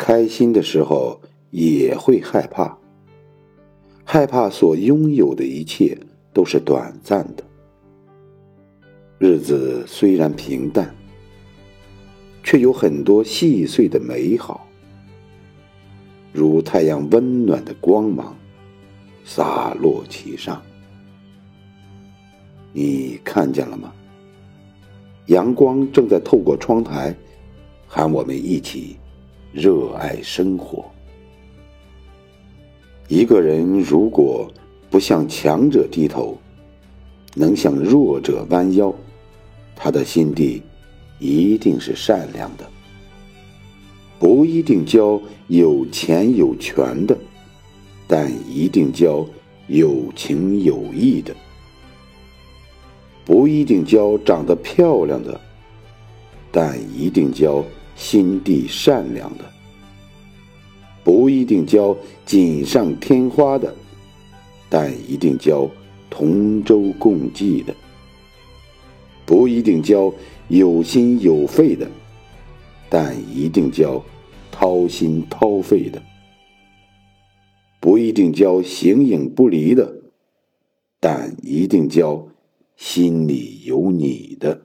开心的时候也会害怕，害怕所拥有的一切都是短暂的。日子虽然平淡，却有很多细碎的美好，如太阳温暖的光芒洒落其上。你看见了吗？阳光正在透过窗台，喊我们一起热爱生活。一个人如果不向强者低头，能向弱者弯腰。他的心地一定是善良的，不一定交有钱有权的，但一定交有情有义的；不一定交长得漂亮的，但一定交心地善良的；不一定交锦上添花的，但一定交同舟共济的。不一定交有心有肺的，但一定交掏心掏肺的；不一定交形影不离的，但一定交心里有你的。